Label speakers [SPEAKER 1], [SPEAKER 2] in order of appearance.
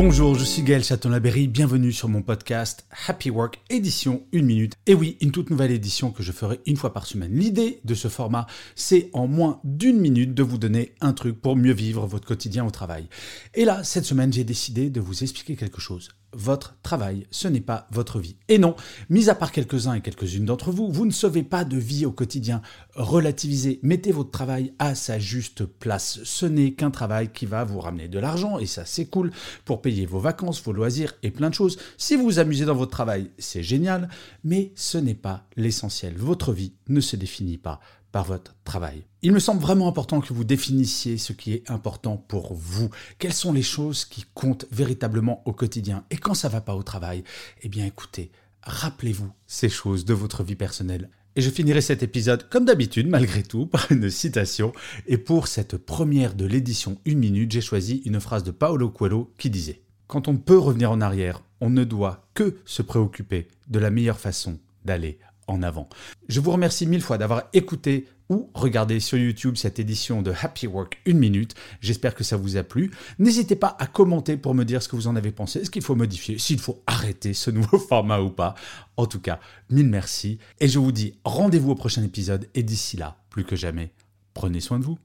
[SPEAKER 1] Bonjour, je suis Gaël Châtelain-Berry, bienvenue sur mon podcast Happy Work édition 1 minute. Et oui, une toute nouvelle édition que je ferai une fois par semaine. L'idée de ce format, c'est en moins d'une minute de vous donner un truc pour mieux vivre votre quotidien au travail. Et là, cette semaine, j'ai décidé de vous expliquer quelque chose votre travail, ce n'est pas votre vie. Et non, mis à part quelques-uns et quelques-unes d'entre vous, vous ne sauvez pas de vie au quotidien. Relativisez, mettez votre travail à sa juste place. Ce n'est qu'un travail qui va vous ramener de l'argent, et ça c'est cool, pour payer vos vacances, vos loisirs et plein de choses. Si vous vous amusez dans votre travail, c'est génial, mais ce n'est pas l'essentiel. Votre vie ne se définit pas par votre travail. Il me semble vraiment important que vous définissiez ce qui est important pour vous. Quelles sont les choses qui comptent véritablement au quotidien? Et quand ça va pas au travail, eh bien écoutez, rappelez-vous ces choses de votre vie personnelle. Et je finirai cet épisode, comme d'habitude, malgré tout, par une citation. Et pour cette première de l'édition 1 minute, j'ai choisi une phrase de Paolo Coelho qui disait Quand on peut revenir en arrière, on ne doit que se préoccuper de la meilleure façon d'aller en avant. Je vous remercie mille fois d'avoir écouté ou regardé sur YouTube cette édition de Happy Work 1 minute. J'espère que ça vous a plu. N'hésitez pas à commenter pour me dire ce que vous en avez pensé, ce qu'il faut modifier, s'il faut arrêter ce nouveau format ou pas. En tout cas, mille merci et je vous dis rendez-vous au prochain épisode et d'ici là, plus que jamais, prenez soin de vous.